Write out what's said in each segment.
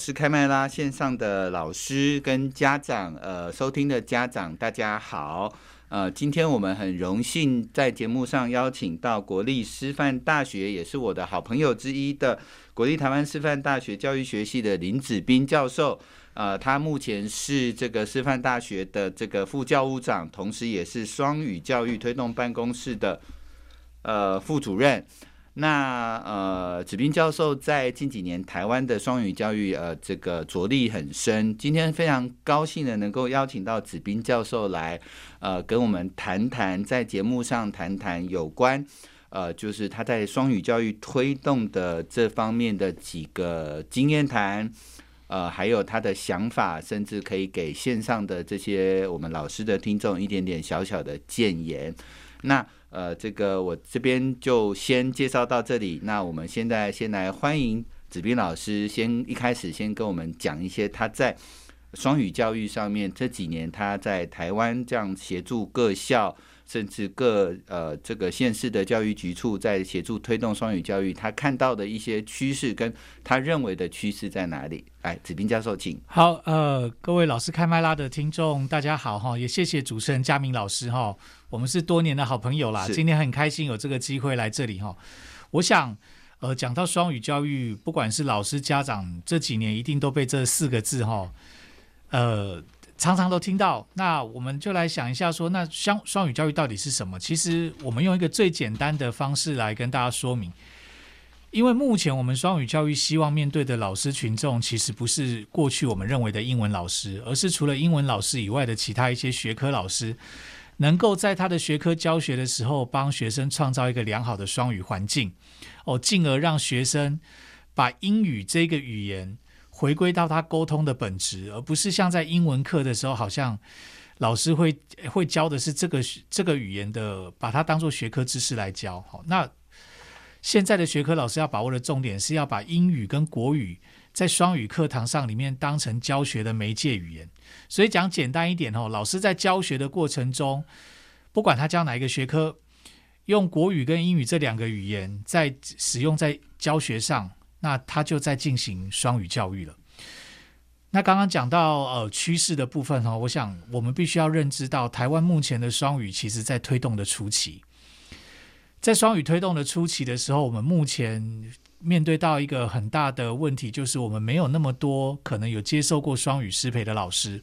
师开麦啦！线上的老师跟家长，呃，收听的家长，大家好。呃，今天我们很荣幸在节目上邀请到国立师范大学，也是我的好朋友之一的国立台湾师范大学教育学系的林子斌教授。呃，他目前是这个师范大学的这个副教务长，同时也是双语教育推动办公室的呃副主任。那呃，子斌教授在近几年台湾的双语教育呃，这个着力很深。今天非常高兴的能够邀请到子斌教授来，呃，跟我们谈谈，在节目上谈谈有关呃，就是他在双语教育推动的这方面的几个经验谈，呃，还有他的想法，甚至可以给线上的这些我们老师的听众一点点小小的建言。那呃，这个我这边就先介绍到这里。那我们现在先来欢迎子斌老师，先一开始先跟我们讲一些他在双语教育上面这几年他在台湾这样协助各校，甚至各呃这个县市的教育局处在协助推动双语教育，他看到的一些趋势跟他认为的趋势在哪里？来，子斌教授，请。好，呃，各位老师开麦拉的听众，大家好哈，也谢谢主持人嘉明老师哈。我们是多年的好朋友啦，今天很开心有这个机会来这里哈。我想，呃，讲到双语教育，不管是老师、家长，这几年一定都被这四个字哈，呃，呃常常都听到。那我们就来想一下，说那双双语教育到底是什么？其实我们用一个最简单的方式来跟大家说明，因为目前我们双语教育希望面对的老师群众，其实不是过去我们认为的英文老师，而是除了英文老师以外的其他一些学科老师。能够在他的学科教学的时候，帮学生创造一个良好的双语环境，哦，进而让学生把英语这个语言回归到他沟通的本质，而不是像在英文课的时候，好像老师会会教的是这个这个语言的，把它当做学科知识来教。好，那现在的学科老师要把握的重点是要把英语跟国语在双语课堂上里面当成教学的媒介语言。所以讲简单一点哦，老师在教学的过程中，不管他教哪一个学科，用国语跟英语这两个语言在使用在教学上，那他就在进行双语教育了。那刚刚讲到呃趋势的部分哈，我想我们必须要认知到，台湾目前的双语其实在推动的初期，在双语推动的初期的时候，我们目前。面对到一个很大的问题，就是我们没有那么多可能有接受过双语师培的老师，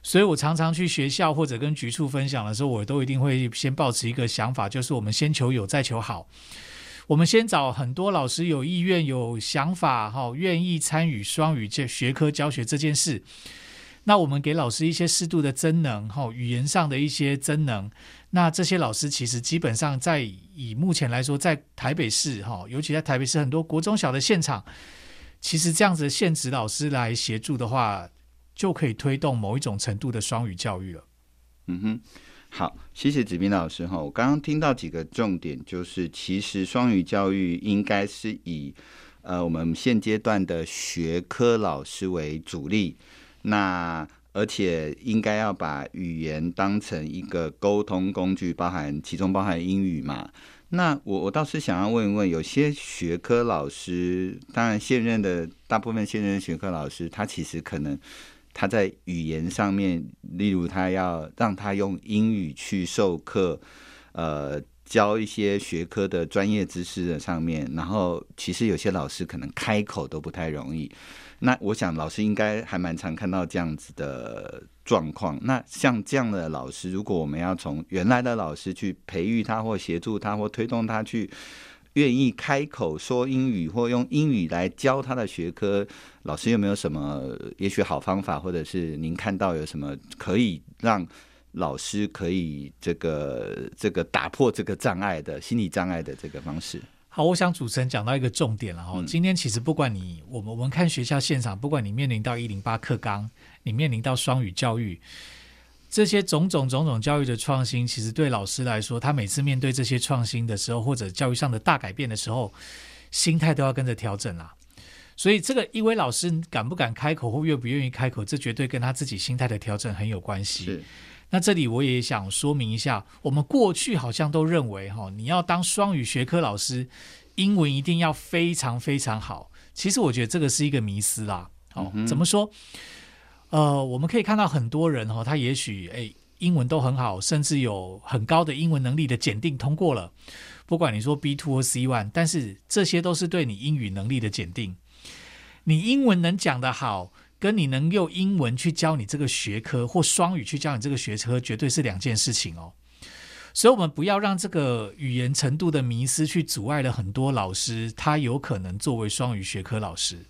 所以我常常去学校或者跟局处分享的时候，我都一定会先抱持一个想法，就是我们先求有，再求好。我们先找很多老师有意愿、有想法，哈，愿意参与双语这学科教学这件事。那我们给老师一些适度的增能，哈，语言上的一些增能。那这些老师其实基本上在以目前来说，在台北市哈，尤其在台北市很多国中小的现场，其实这样子的现职老师来协助的话，就可以推动某一种程度的双语教育了。嗯哼，好，谢谢子斌老师哈。我刚刚听到几个重点，就是其实双语教育应该是以呃我们现阶段的学科老师为主力，那。而且应该要把语言当成一个沟通工具，包含其中包含英语嘛。那我我倒是想要问一问，有些学科老师，当然现任的大部分现任学科老师，他其实可能他在语言上面，例如他要让他用英语去授课，呃，教一些学科的专业知识的上面，然后其实有些老师可能开口都不太容易。那我想老师应该还蛮常看到这样子的状况。那像这样的老师，如果我们要从原来的老师去培育他，或协助他，或推动他去愿意开口说英语，或用英语来教他的学科，老师有没有什么也许好方法，或者是您看到有什么可以让老师可以这个这个打破这个障碍的心理障碍的这个方式？好，我想主持人讲到一个重点了哈。今天其实不管你我们我们看学校现场，不管你面临到一零八课纲，你面临到双语教育，这些种种种种教育的创新，其实对老师来说，他每次面对这些创新的时候，或者教育上的大改变的时候，心态都要跟着调整啦。所以这个一位老师敢不敢开口或愿不愿意开口，这绝对跟他自己心态的调整很有关系。那这里我也想说明一下，我们过去好像都认为哈，你要当双语学科老师，英文一定要非常非常好。其实我觉得这个是一个迷思啦。哦，怎么说？呃，我们可以看到很多人哈，他也许诶英文都很好，甚至有很高的英文能力的检定通过了。不管你说 B2 或 C one，但是这些都是对你英语能力的检定。你英文能讲得好，跟你能用英文去教你这个学科，或双语去教你这个学科，绝对是两件事情哦。所以，我们不要让这个语言程度的迷失去阻碍了很多老师，他有可能作为双语学科老师。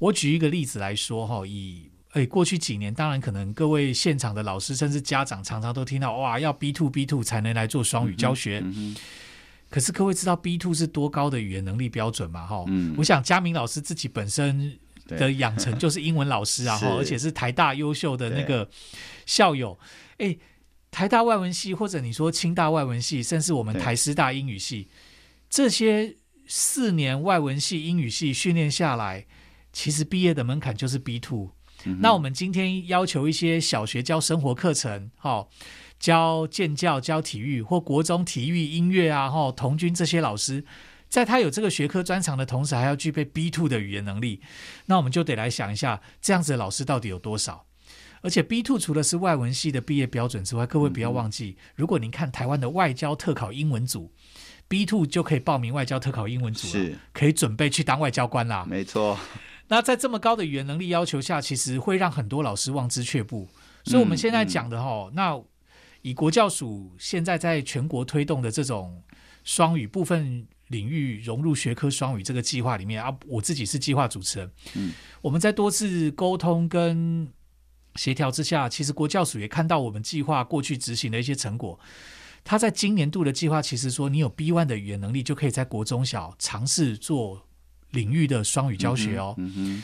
我举一个例子来说哈，以诶过去几年，当然可能各位现场的老师甚至家长常常都听到哇，要 B two B two 才能来做双语教学。嗯嗯可是各位知道 B two 是多高的语言能力标准吗？哈，嗯，我想嘉明老师自己本身。的养成就是英文老师啊，哈而且是台大优秀的那个校友。哎对，台大外文系或者你说清大外文系，甚至我们台师大英语系，对这些四年外文系英语系训练下来，其实毕业的门槛就是 B two。嗯、那我们今天要求一些小学教生活课程，哈，教健教、教体育或国中体育、音乐啊，哈，童军这些老师。在他有这个学科专长的同时，还要具备 B two 的语言能力，那我们就得来想一下，这样子的老师到底有多少？而且 B two 除了是外文系的毕业标准之外，各位不要忘记，嗯、如果您看台湾的外交特考英文组，B two 就可以报名外交特考英文组了，是可以准备去当外交官啦。没错。那在这么高的语言能力要求下，其实会让很多老师望之却步。所以，我们现在讲的哈，嗯嗯、那以国教署现在在全国推动的这种双语部分。领域融入学科双语这个计划里面啊，我自己是计划主持人。嗯，我们在多次沟通跟协调之下，其实国教署也看到我们计划过去执行的一些成果。他在今年度的计划，其实说你有 B one 的语言能力，就可以在国中小尝试做领域的双语教学哦。嗯，嗯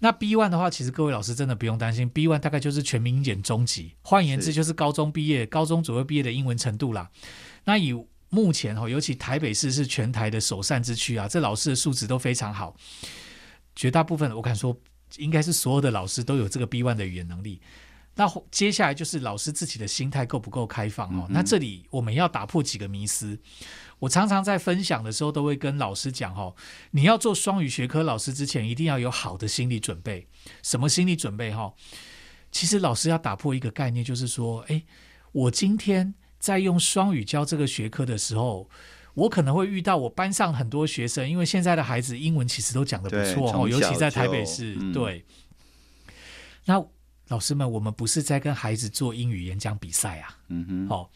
那 B1 的话，其实各位老师真的不用担心，B one 大概就是全民英检中级，换言之就是高中毕业、高中左右毕业的英文程度啦。那以目前哈，尤其台北市是全台的首善之区啊，这老师的素质都非常好。绝大部分我敢说，应该是所有的老师都有这个 B one 的语言能力。那接下来就是老师自己的心态够不够开放哦。那这里我们要打破几个迷思。我常常在分享的时候，都会跟老师讲哈，你要做双语学科老师之前，一定要有好的心理准备。什么心理准备哈？其实老师要打破一个概念，就是说，哎，我今天。在用双语教这个学科的时候，我可能会遇到我班上很多学生，因为现在的孩子英文其实都讲的不错哦，尤其在台北市。嗯、对，那老师们，我们不是在跟孩子做英语演讲比赛啊。嗯哼，好、哦，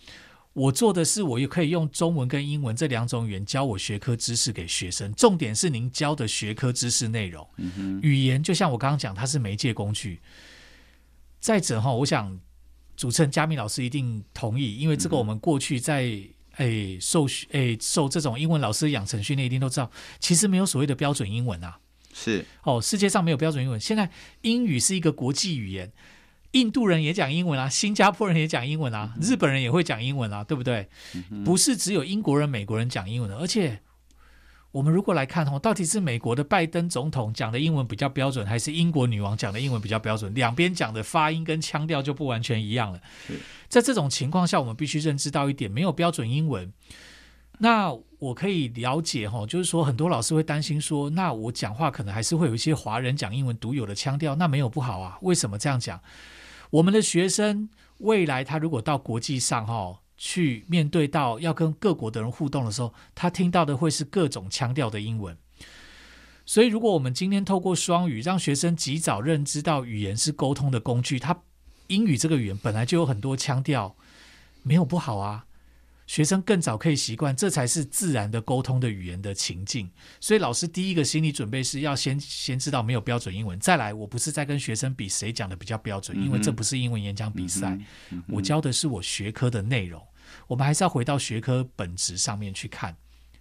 我做的是，我也可以用中文跟英文这两种语言教我学科知识给学生。重点是您教的学科知识内容。嗯，语言就像我刚刚讲，它是媒介工具。再者哈，我想。主持人嘉明老师一定同意，因为这个我们过去在诶、欸、受诶、欸、受这种英文老师养成训练，一定都知道，其实没有所谓的标准英文啊。是哦，世界上没有标准英文。现在英语是一个国际语言，印度人也讲英文啊，新加坡人也讲英文啊，日本人也会讲英文啊，对不对？不是只有英国人、美国人讲英文的，而且。我们如果来看哦，到底是美国的拜登总统讲的英文比较标准，还是英国女王讲的英文比较标准？两边讲的发音跟腔调就不完全一样了。在这种情况下，我们必须认知到一点：没有标准英文。那我可以了解哈，就是说很多老师会担心说，那我讲话可能还是会有一些华人讲英文独有的腔调，那没有不好啊。为什么这样讲？我们的学生未来他如果到国际上哈。去面对到要跟各国的人互动的时候，他听到的会是各种腔调的英文。所以，如果我们今天透过双语，让学生及早认知到语言是沟通的工具，他英语这个语言本来就有很多腔调，没有不好啊。学生更早可以习惯，这才是自然的沟通的语言的情境。所以老师第一个心理准备是要先先知道没有标准英文。再来，我不是在跟学生比谁讲的比较标准，因为这不是英文演讲比赛。我教的是我学科的内容。我们还是要回到学科本质上面去看。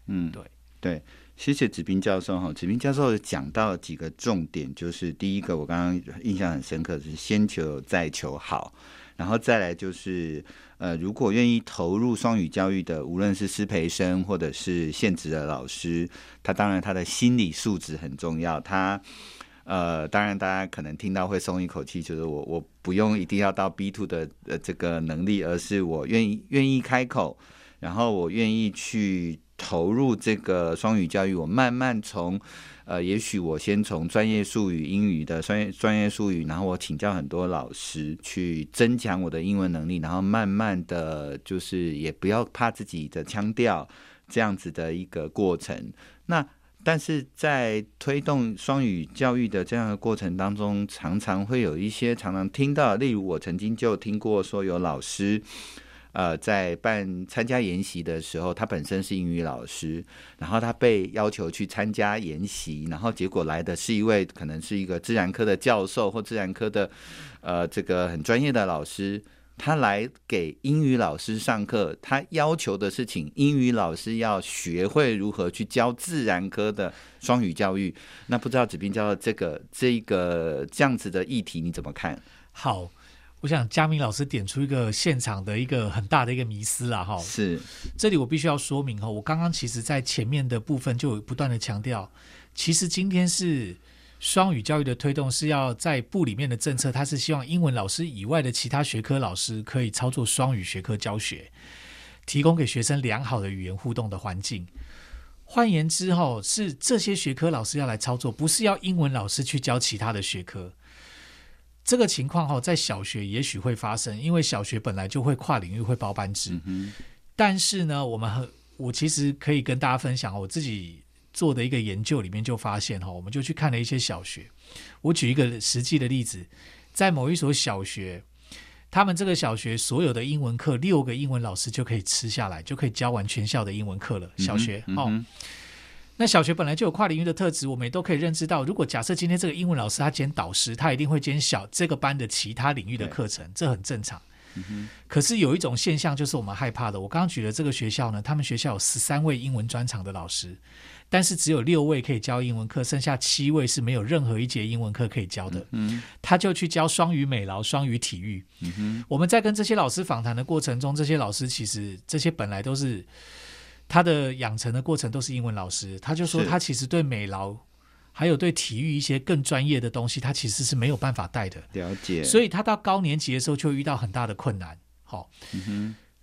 嗯，对。对，谢谢子斌教授哈。子斌教授讲到几个重点，就是第一个，我刚刚印象很深刻是先求再求好，然后再来就是呃，如果愿意投入双语教育的，无论是师培生或者是现职的老师，他当然他的心理素质很重要，他。呃，当然，大家可能听到会松一口气，就是我我不用一定要到 B two 的呃这个能力，而是我愿意愿意开口，然后我愿意去投入这个双语教育。我慢慢从呃，也许我先从专业术语英语的专业专业术语，然后我请教很多老师去增强我的英文能力，然后慢慢的就是也不要怕自己的腔调这样子的一个过程。那但是在推动双语教育的这样的过程当中，常常会有一些常常听到，例如我曾经就听过说有老师，呃，在办参加研习的时候，他本身是英语老师，然后他被要求去参加研习，然后结果来的是一位可能是一个自然科的教授或自然科的，呃，这个很专业的老师。他来给英语老师上课，他要求的是请英语老师要学会如何去教自然科的双语教育。那不知道子斌教授这个这个这样子的议题你怎么看？好，我想嘉明老师点出一个现场的一个很大的一个迷思啦，哈，是这里我必须要说明哈，我刚刚其实在前面的部分就有不断的强调，其实今天是。双语教育的推动是要在部里面的政策，它是希望英文老师以外的其他学科老师可以操作双语学科教学，提供给学生良好的语言互动的环境。换言之，哈是这些学科老师要来操作，不是要英文老师去教其他的学科。这个情况哈在小学也许会发生，因为小学本来就会跨领域会包班制。嗯、但是呢，我们很我其实可以跟大家分享我自己。做的一个研究里面就发现哈，我们就去看了一些小学。我举一个实际的例子，在某一所小学，他们这个小学所有的英文课，六个英文老师就可以吃下来，就可以教完全校的英文课了。小学哦、嗯嗯，那小学本来就有跨领域的特质，我们也都可以认知到。如果假设今天这个英文老师他兼导师，他一定会兼小这个班的其他领域的课程，这很正常。嗯、可是有一种现象，就是我们害怕的。我刚刚举的这个学校呢，他们学校有十三位英文专长的老师。但是只有六位可以教英文课，剩下七位是没有任何一节英文课可以教的。嗯，他就去教双语美劳、双语体育。嗯哼，我们在跟这些老师访谈的过程中，这些老师其实这些本来都是他的养成的过程都是英文老师，他就说他其实对美劳还有对体育一些更专业的东西，他其实是没有办法带的。了解。所以他到高年级的时候就会遇到很大的困难。好。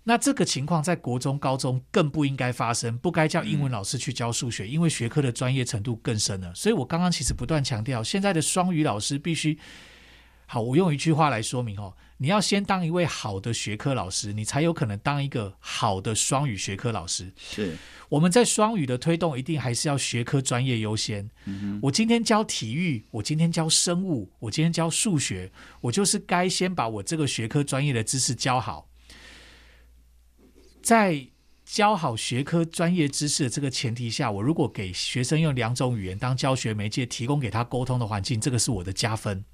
那这个情况在国中、高中更不应该发生，不该叫英文老师去教数学，因为学科的专业程度更深了。所以我刚刚其实不断强调，现在的双语老师必须好。我用一句话来说明哦，你要先当一位好的学科老师，你才有可能当一个好的双语学科老师。是我们在双语的推动，一定还是要学科专业优先。嗯。我今天教体育，我今天教生物，我今天教数学，我就是该先把我这个学科专业的知识教好。在教好学科专业知识的这个前提下，我如果给学生用两种语言当教学媒介，提供给他沟通的环境，这个是我的加分。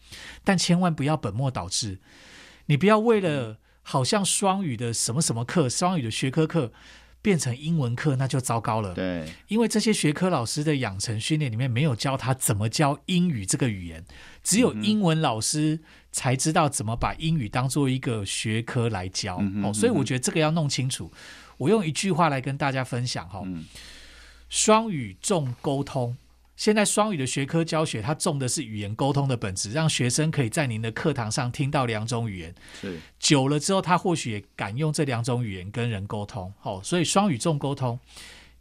但千万不要本末倒置，你不要为了好像双语的什么什么课、双语的学科课变成英文课，那就糟糕了。对，因为这些学科老师的养成训练里面没有教他怎么教英语这个语言，只有英文老师才知道怎么把英语当做一个学科来教。嗯哦，所以我觉得这个要弄清楚。我用一句话来跟大家分享哈，双语重沟通。现在双语的学科教学，它重的是语言沟通的本质，让学生可以在您的课堂上听到两种语言。是久了之后，他或许也敢用这两种语言跟人沟通。好，所以双语重沟通。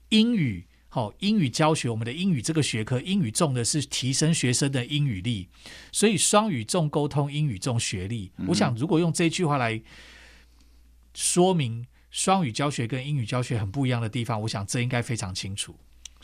英语好，英语教学，我们的英语这个学科，英语重的是提升学生的英语力。所以双语重沟通，英语重学历。我想，如果用这句话来说明。双语教学跟英语教学很不一样的地方，我想这应该非常清楚。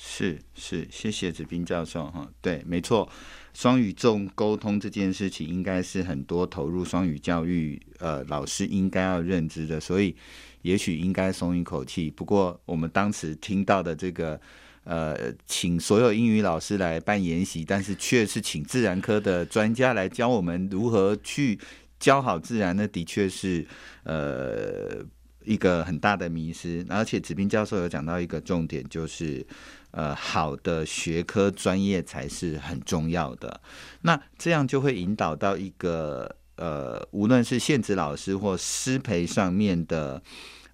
是是，谢谢子斌教授哈。对，没错，双语重沟通这件事情，应该是很多投入双语教育呃老师应该要认知的，所以也许应该松一口气。不过我们当时听到的这个呃，请所有英语老师来办研习，但是却是请自然科的专家来教我们如何去教好自然，那的确是呃。一个很大的迷失，而且子斌教授有讲到一个重点，就是，呃好的学科专业才是很重要的。那这样就会引导到一个呃，无论是现职老师或师培上面的，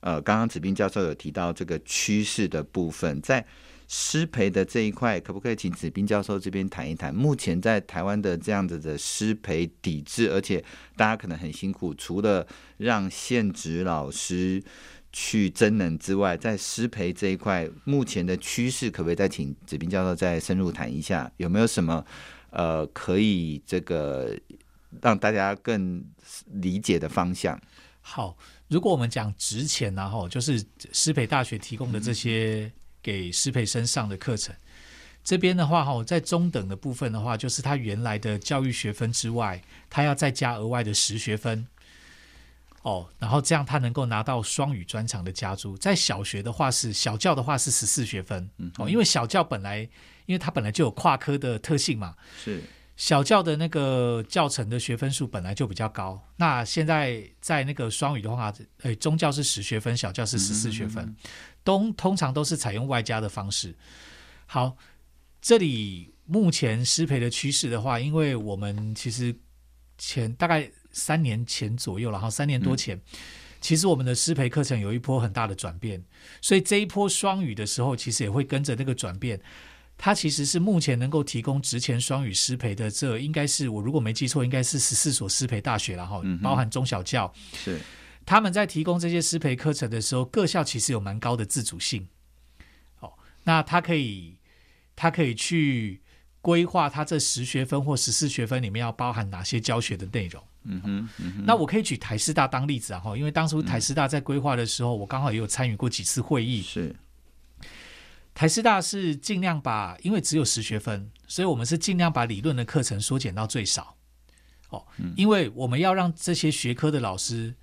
呃，刚刚子斌教授有提到这个趋势的部分，在。师培的这一块，可不可以请子斌教授这边谈一谈？目前在台湾的这样子的失培抵制，而且大家可能很辛苦，除了让现职老师去增能之外，在失培这一块，目前的趋势，可不可以再请子斌教授再深入谈一下？有没有什么呃可以这个让大家更理解的方向？好，如果我们讲值钱然后就是师培大学提供的这些、嗯。给师培生上的课程，这边的话哈，在中等的部分的话，就是他原来的教育学分之外，他要再加额外的实学分，哦，然后这样他能够拿到双语专长的加注。在小学的话是小教的话是十四学分，哦，因为小教本来因为它本来就有跨科的特性嘛，是小教的那个教程的学分数本来就比较高。那现在在那个双语的话，呃，中教是十学分，小教是十四学分。嗯嗯嗯都通常都是采用外加的方式。好，这里目前失培的趋势的话，因为我们其实前大概三年前左右，然后三年多前，嗯、其实我们的师培课程有一波很大的转变，所以这一波双语的时候，其实也会跟着那个转变。它其实是目前能够提供职前双语师培的，这应该是我如果没记错，应该是十四所师培大学，然后包含中小教是。他们在提供这些师培课程的时候，各校其实有蛮高的自主性。哦，那他可以，他可以去规划他这十学分或十四学分里面要包含哪些教学的内容。嗯哼，嗯哼。那我可以举台师大当例子啊，哈，因为当初台师大在规划的时候，我刚好也有参与过几次会议。是，台师大是尽量把，因为只有十学分，所以我们是尽量把理论的课程缩减到最少。哦，因为我们要让这些学科的老师。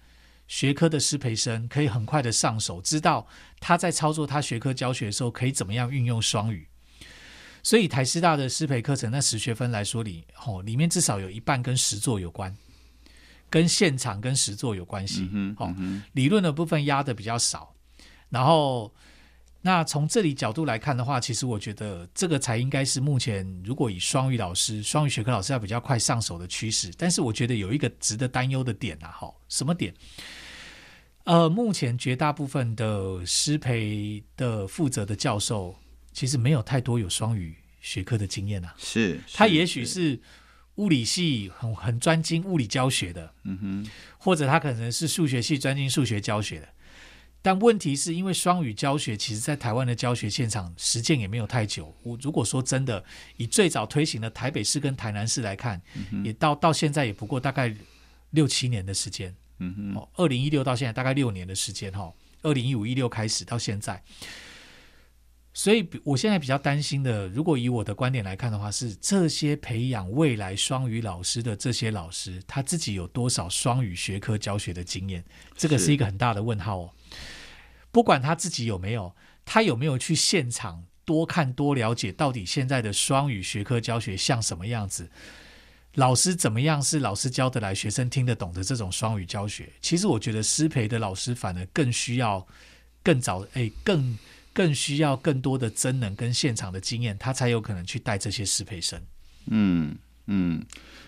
学科的师培生可以很快的上手，知道他在操作他学科教学的时候可以怎么样运用双语。所以台师大的师培课程那十学分来说里，哦，里面至少有一半跟实作有关，跟现场跟实作有关系。嗯哦，理论的部分压的比较少，然后。那从这里角度来看的话，其实我觉得这个才应该是目前如果以双语老师、双语学科老师要比较快上手的趋势。但是我觉得有一个值得担忧的点啊，哈，什么点？呃，目前绝大部分的师培的负责的教授，其实没有太多有双语学科的经验啊。是，是他也许是物理系很很专精物理教学的，嗯哼，或者他可能是数学系专精数学教学的。但问题是因为双语教学，其实在台湾的教学现场实践也没有太久。我如果说真的，以最早推行的台北市跟台南市来看，也到到现在也不过大概六七年的时间。嗯哼，哦，二零一六到现在大概六年的时间哈，二零一五一六开始到现在。所以，我现在比较担心的，如果以我的观点来看的话，是这些培养未来双语老师的这些老师，他自己有多少双语学科教学的经验？这个是一个很大的问号哦。不管他自己有没有，他有没有去现场多看多了解，到底现在的双语学科教学像什么样子？老师怎么样是老师教得来、学生听得懂的这种双语教学？其实我觉得师培的老师反而更需要更早，哎，更。更需要更多的真能跟现场的经验，他才有可能去带这些师培生。嗯嗯，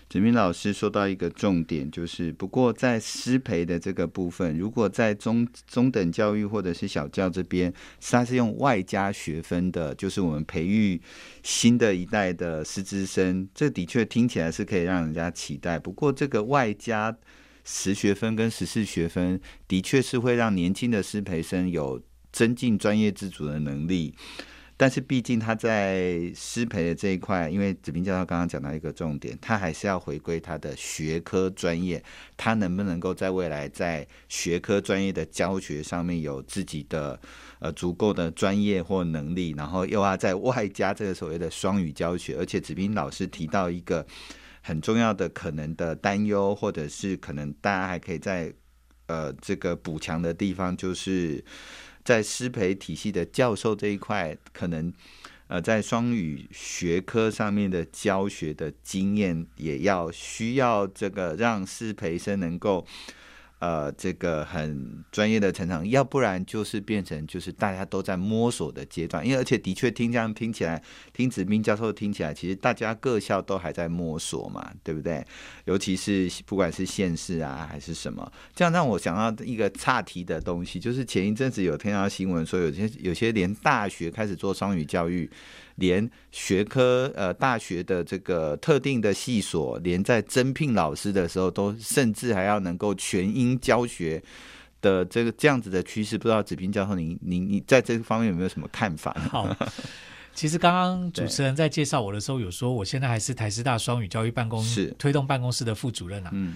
子明老师说到一个重点，就是不过在师培的这个部分，如果在中中等教育或者是小教这边，他是用外加学分的，就是我们培育新的一代的师资生，这的确听起来是可以让人家期待。不过这个外加十学分跟十四学分，的确是会让年轻的师培生有。增进专业自主的能力，但是毕竟他在师培的这一块，因为子彬教授刚刚讲到一个重点，他还是要回归他的学科专业，他能不能够在未来在学科专业的教学上面有自己的呃足够的专业或能力，然后又要在外加这个所谓的双语教学，而且子彬老师提到一个很重要的可能的担忧，或者是可能大家还可以在呃这个补强的地方，就是。在师培体系的教授这一块，可能呃，在双语学科上面的教学的经验，也要需要这个让师培生能够呃，这个很专业的成长，要不然就是变成就是大家都在摸索的阶段，因为而且的确听这样听起来，听子彬教授听起来，其实大家各校都还在摸索嘛，对不对？尤其是不管是县市啊还是什么，这样让我想到一个岔题的东西，就是前一阵子有听到新闻说，有些有些连大学开始做双语教育。连学科呃大学的这个特定的系所，连在征聘老师的时候，都甚至还要能够全英教学的这个这样子的趋势，不知道子平教授您您你在这个方面有没有什么看法？好，其实刚刚主持人在介绍我的时候，有说我现在还是台师大双语教育办公室推动办公室的副主任啊，嗯，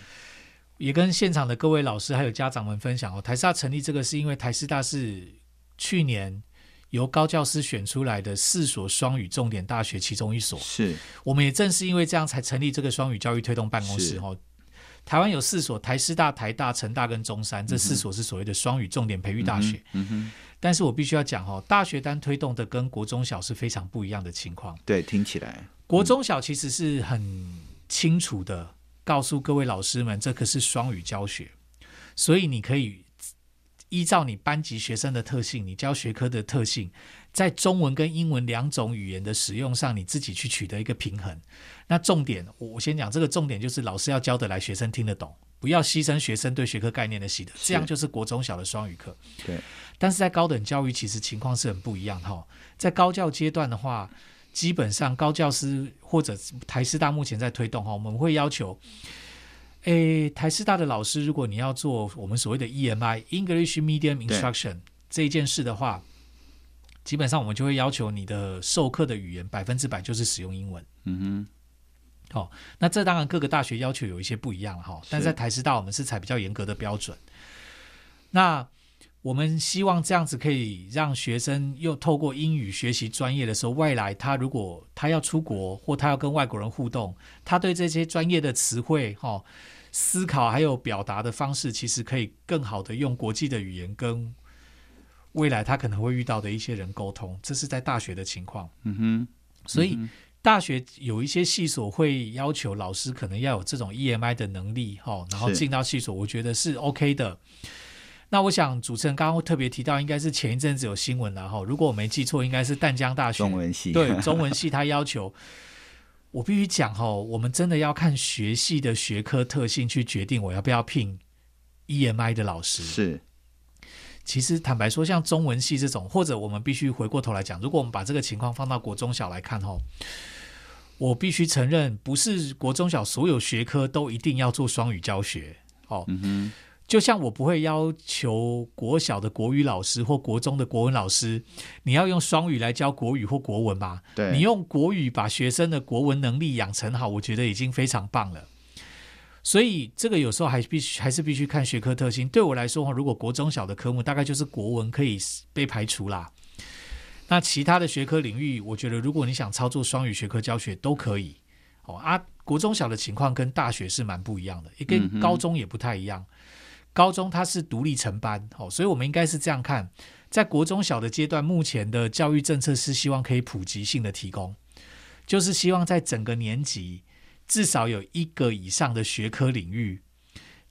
也跟现场的各位老师还有家长们分享哦，台师大成立这个是因为台师大是去年。由高教师选出来的四所双语重点大学其中一所，是我们也正是因为这样才成立这个双语教育推动办公室。哦，台湾有四所，台师大、台大、成大跟中山，这四所是所谓的双语重点培育大学。嗯哼，但是我必须要讲哦，大学单推动的跟国中小是非常不一样的情况。对，听起来国中小其实是很清楚的告诉各位老师们，这可是双语教学，所以你可以。依照你班级学生的特性，你教学科的特性，在中文跟英文两种语言的使用上，你自己去取得一个平衡。那重点，我先讲这个重点，就是老师要教得来，学生听得懂，不要牺牲学生对学科概念的习得，这样就是国中小的双语课。对，但是在高等教育，其实情况是很不一样哈。在高教阶段的话，基本上高教师或者台师大目前在推动哈，我们会要求。诶，台师大的老师，如果你要做我们所谓的 EMI English Medium Instruction 这一件事的话，基本上我们就会要求你的授课的语言百分之百就是使用英文。嗯哼。好、哦，那这当然各个大学要求有一些不一样了哈，但在台师大我们是采比较严格的标准。那我们希望这样子可以让学生又透过英语学习专业的时候，未来他如果他要出国或他要跟外国人互动，他对这些专业的词汇、哈思考还有表达的方式，其实可以更好的用国际的语言跟未来他可能会遇到的一些人沟通。这是在大学的情况。嗯哼，所以大学有一些系所会要求老师可能要有这种 EMI 的能力，哈，然后进到系所，我觉得是 OK 的。那我想主持人刚刚特别提到，应该是前一阵子有新闻然后，如果我没记错，应该是淡江大学中文系，对 中文系，他要求我必须讲哈，我们真的要看学系的学科特性去决定我要不要聘 EMI 的老师。是，其实坦白说，像中文系这种，或者我们必须回过头来讲，如果我们把这个情况放到国中小来看哈，我必须承认，不是国中小所有学科都一定要做双语教学。哦。就像我不会要求国小的国语老师或国中的国文老师，你要用双语来教国语或国文嘛？对，你用国语把学生的国文能力养成好，我觉得已经非常棒了。所以这个有时候还必须还是必须看学科特性。对我来说，如果国中小的科目大概就是国文可以被排除啦。那其他的学科领域，我觉得如果你想操作双语学科教学都可以。哦啊，国中小的情况跟大学是蛮不一样的，也跟高中也不太一样。嗯高中它是独立成班，哦，所以我们应该是这样看，在国中小的阶段，目前的教育政策是希望可以普及性的提供，就是希望在整个年级至少有一个以上的学科领域，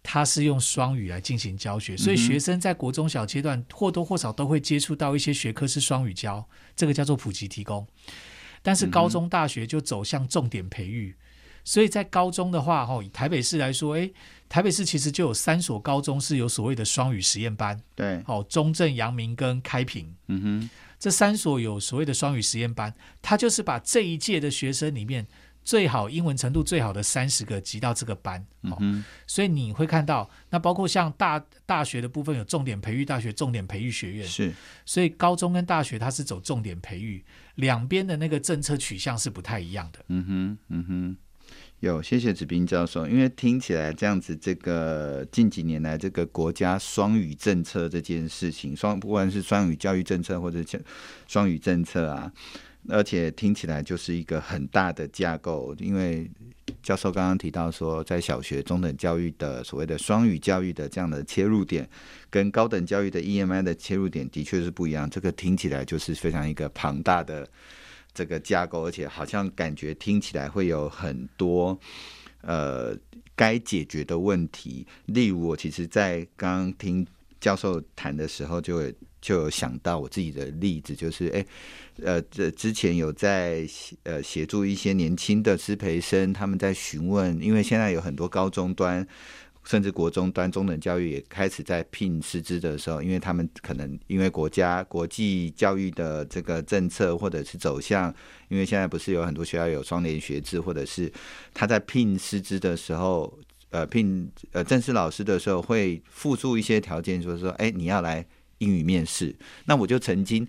它是用双语来进行教学，所以学生在国中小阶段或多或少都会接触到一些学科是双语教，这个叫做普及提供。但是高中大学就走向重点培育，所以在高中的话，哈，以台北市来说，诶。台北市其实就有三所高中是有所谓的双语实验班，对，哦，中正、阳明跟开平，嗯哼，这三所有所谓的双语实验班，他就是把这一届的学生里面最好英文程度最好的三十个集到这个班，哦，嗯，所以你会看到，那包括像大大学的部分有重点培育大学、重点培育学院，是，所以高中跟大学它是走重点培育，两边的那个政策取向是不太一样的，嗯哼，嗯哼。有，谢谢子斌教授。因为听起来这样子，这个近几年来这个国家双语政策这件事情，双不管是双语教育政策或者双语政策啊，而且听起来就是一个很大的架构。因为教授刚刚提到说，在小学中等教育的所谓的双语教育的这样的切入点，跟高等教育的 EMI 的切入点的确是不一样。这个听起来就是非常一个庞大的。这个架构，而且好像感觉听起来会有很多呃该解决的问题。例如，我其实，在刚刚听教授谈的时候，就有就有想到我自己的例子，就是哎，呃，这之前有在呃协助一些年轻的师培生，他们在询问，因为现在有很多高中端。甚至国中端中等教育也开始在聘师资的时候，因为他们可能因为国家国际教育的这个政策或者是走向，因为现在不是有很多学校有双联学制，或者是他在聘师资的时候，呃，聘呃正式老师的时候会附注一些条件，就是说，哎，你要来英语面试。那我就曾经。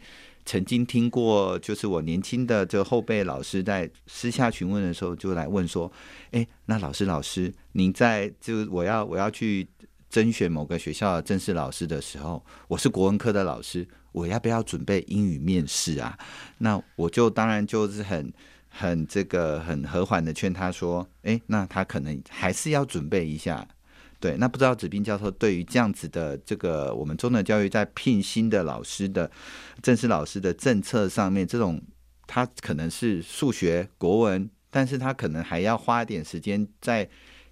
曾经听过，就是我年轻的这个后辈老师在私下询问的时候，就来问说：“哎，那老师，老师，您在就我要我要去甄选某个学校正式老师的时候，我是国文科的老师，我要不要准备英语面试啊？”那我就当然就是很很这个很和缓的劝他说：“哎，那他可能还是要准备一下。”对，那不知道子斌教授对于这样子的这个我们中等教育在聘新的老师的正式老师的政策上面，这种他可能是数学、国文，但是他可能还要花一点时间在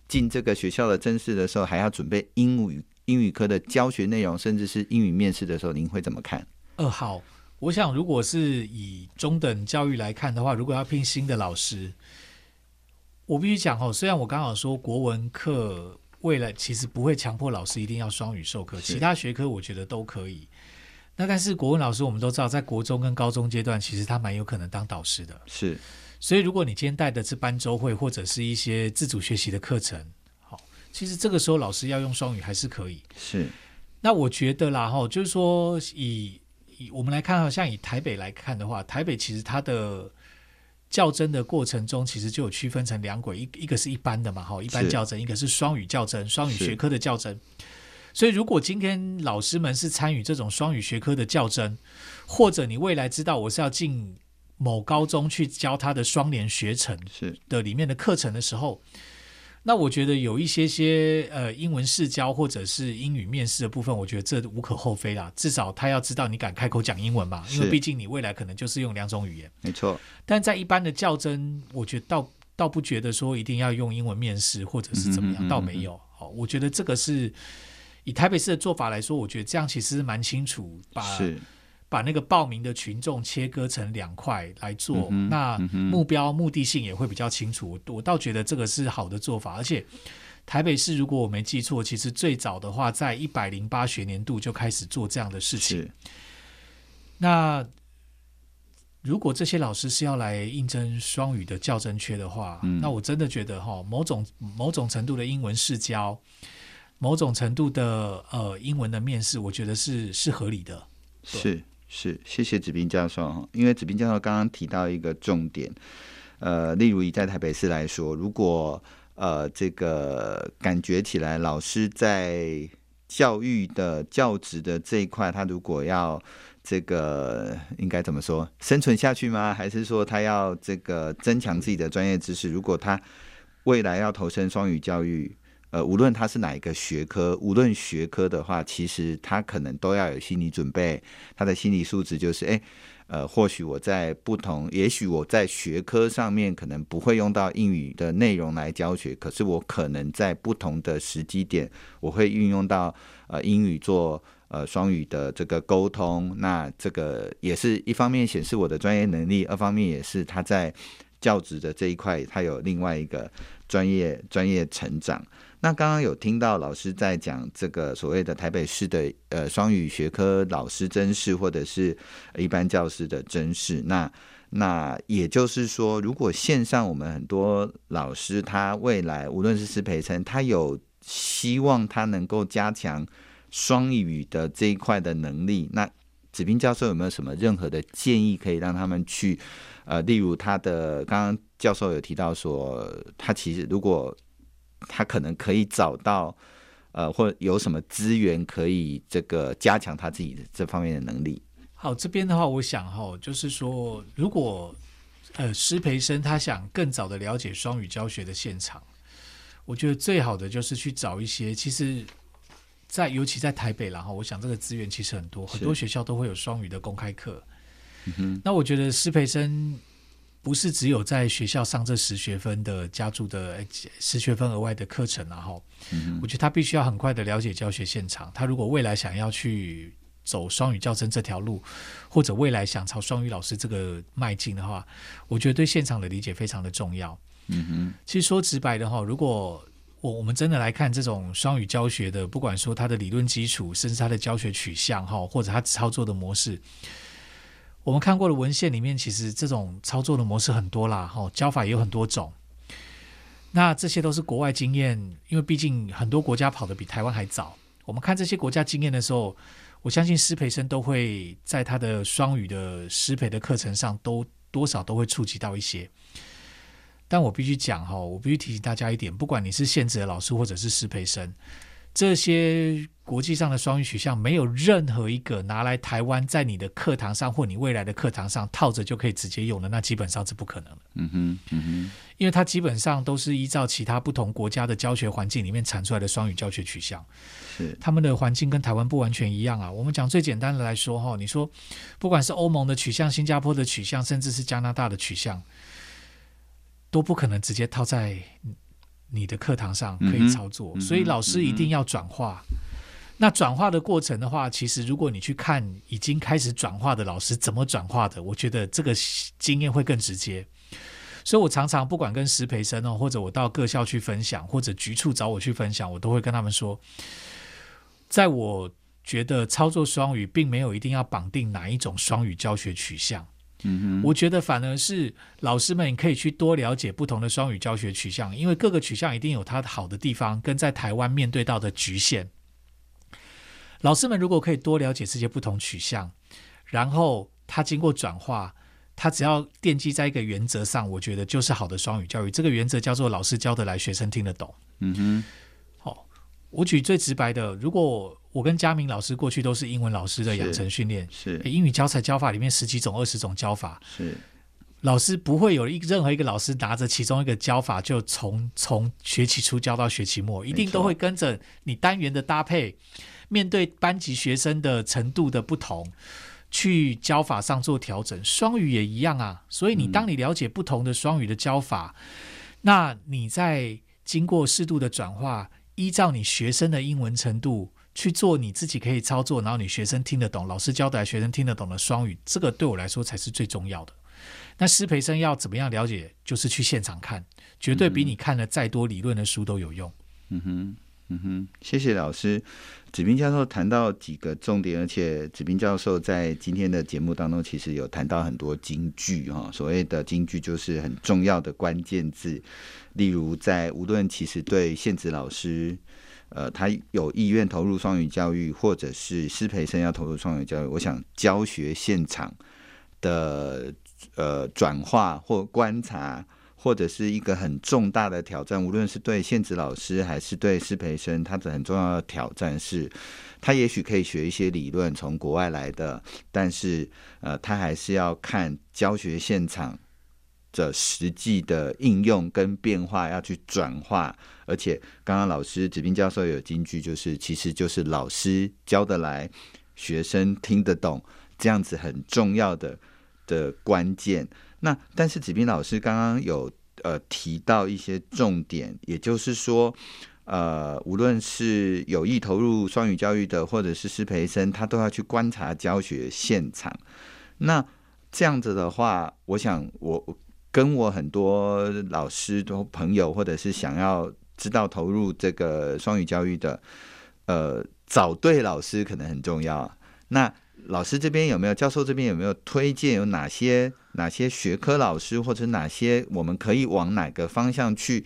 进这个学校的正式的时候，还要准备英语英语科的教学内容，甚至是英语面试的时候，您会怎么看？呃，好，我想如果是以中等教育来看的话，如果要聘新的老师，我必须讲哦，虽然我刚好说国文课。为了其实不会强迫老师一定要双语授课，其他学科我觉得都可以。那但是国文老师我们都知道，在国中跟高中阶段，其实他蛮有可能当导师的。是，所以如果你今天带的是班周会或者是一些自主学习的课程，好，其实这个时候老师要用双语还是可以。是，那我觉得啦，哈，就是说以以我们来看，像以台北来看的话，台北其实它的。教甄的过程中，其实就有区分成两轨，一一个是一般的嘛，哈，一般较真；一个是双语较真，双语学科的较真。所以，如果今天老师们是参与这种双语学科的较真，或者你未来知道我是要进某高中去教他的双联学程是的里面的课程的时候。那我觉得有一些些呃英文试教或者是英语面试的部分，我觉得这无可厚非啦。至少他要知道你敢开口讲英文嘛，因为毕竟你未来可能就是用两种语言。没错。但在一般的较真，我觉得倒倒不觉得说一定要用英文面试或者是怎么样，嗯哼嗯哼，倒没有。好，我觉得这个是以台北市的做法来说，我觉得这样其实蛮清楚。把是。把那个报名的群众切割成两块来做，嗯、那目标目的性也会比较清楚。我倒觉得这个是好的做法，而且台北市如果我没记错，其实最早的话在一百零八学年度就开始做这样的事情。那如果这些老师是要来应征双语的教甄缺的话，嗯、那我真的觉得哈，某种某种程度的英文试教，某种程度的呃英文的面试，我觉得是是合理的。是。是，谢谢子斌教授。因为子斌教授刚刚提到一个重点，呃，例如以在台北市来说，如果呃这个感觉起来老师在教育的教职的这一块，他如果要这个应该怎么说，生存下去吗？还是说他要这个增强自己的专业知识？如果他未来要投身双语教育？呃，无论他是哪一个学科，无论学科的话，其实他可能都要有心理准备。他的心理素质就是，哎，呃，或许我在不同，也许我在学科上面可能不会用到英语的内容来教学，可是我可能在不同的时机点，我会运用到呃英语做呃双语的这个沟通。那这个也是一方面显示我的专业能力，二方面也是他在教职的这一块，他有另外一个专业专业成长。那刚刚有听到老师在讲这个所谓的台北市的呃双语学科老师甄试，或者是一般教师的甄试。那那也就是说，如果线上我们很多老师他未来无论是师培生，他有希望他能够加强双语的这一块的能力，那子斌教授有没有什么任何的建议可以让他们去呃，例如他的刚刚教授有提到说，他其实如果他可能可以找到，呃，或者有什么资源可以这个加强他自己的这方面的能力。好，这边的话，我想哈，就是说，如果呃施培生他想更早的了解双语教学的现场，我觉得最好的就是去找一些，其实，在尤其在台北，然后我想这个资源其实很多，很多学校都会有双语的公开课。嗯哼，那我觉得师培生。不是只有在学校上这十学分的加注的十学分额外的课程，然后，我觉得他必须要很快的了解教学现场。他如果未来想要去走双语教程这条路，或者未来想朝双语老师这个迈进的话，我觉得对现场的理解非常的重要。嗯哼，其实说直白的哈，如果我我们真的来看这种双语教学的，不管说它的理论基础，甚至它的教学取向哈，或者它操作的模式。我们看过的文献里面，其实这种操作的模式很多啦，哈，教法也有很多种。那这些都是国外经验，因为毕竟很多国家跑得比台湾还早。我们看这些国家经验的时候，我相信师培生都会在他的双语的师培的课程上，都多少都会触及到一些。但我必须讲哈，我必须提醒大家一点，不管你是现职的老师或者是师培生。这些国际上的双语取向，没有任何一个拿来台湾在你的课堂上或你未来的课堂上套着就可以直接用的，那基本上是不可能的。嗯哼，嗯哼，因为它基本上都是依照其他不同国家的教学环境里面产出来的双语教学取向。是，他们的环境跟台湾不完全一样啊。我们讲最简单的来说哈，你说不管是欧盟的取向、新加坡的取向，甚至是加拿大的取向，都不可能直接套在。你的课堂上可以操作，嗯、所以老师一定要转化。嗯、那转化的过程的话，其实如果你去看已经开始转化的老师怎么转化的，我觉得这个经验会更直接。所以我常常不管跟师培生哦，或者我到各校去分享，或者局处找我去分享，我都会跟他们说，在我觉得操作双语并没有一定要绑定哪一种双语教学取向。我觉得反而是老师们可以去多了解不同的双语教学取向，因为各个取向一定有它好的地方，跟在台湾面对到的局限。老师们如果可以多了解这些不同取向，然后他经过转化，他只要奠基在一个原则上，我觉得就是好的双语教育。这个原则叫做老师教得来，学生听得懂。嗯哼，好，我举最直白的，如果。我跟佳明老师过去都是英文老师的养成训练，是，是英语教材教法里面十几种、二十种教法，是老师不会有一任何一个老师拿着其中一个教法就从从学期初教到学期末，一定都会跟着你单元的搭配，面对班级学生的程度的不同，去教法上做调整。双语也一样啊，所以你当你了解不同的双语的教法，嗯、那你在经过适度的转化，依照你学生的英文程度。去做你自己可以操作，然后你学生听得懂，老师教的学生听得懂的双语，这个对我来说才是最重要的。那师培生要怎么样了解？就是去现场看，绝对比你看了再多理论的书都有用。嗯哼，嗯哼，谢谢老师。子斌教授谈到几个重点，而且子斌教授在今天的节目当中，其实有谈到很多金句哈。所谓的金句，就是很重要的关键字，例如在无论其实对现职老师。呃，他有意愿投入双语教育，或者是师培生要投入双语教育，我想教学现场的呃转化或观察，或者是一个很重大的挑战，无论是对现职老师还是对师培生，他的很重要的挑战是，他也许可以学一些理论从国外来的，但是呃，他还是要看教学现场的实际的应用跟变化，要去转化。而且，刚刚老师子斌教授有金句，就是其实就是老师教得来，学生听得懂，这样子很重要的的关键。那但是子斌老师刚刚有呃提到一些重点，也就是说，呃，无论是有意投入双语教育的，或者是师培生，他都要去观察教学现场。那这样子的话，我想我跟我很多老师都朋友，或者是想要。知道投入这个双语教育的，呃，找对老师可能很重要。那老师这边有没有？教授这边有没有推荐？有哪些哪些学科老师，或者哪些我们可以往哪个方向去？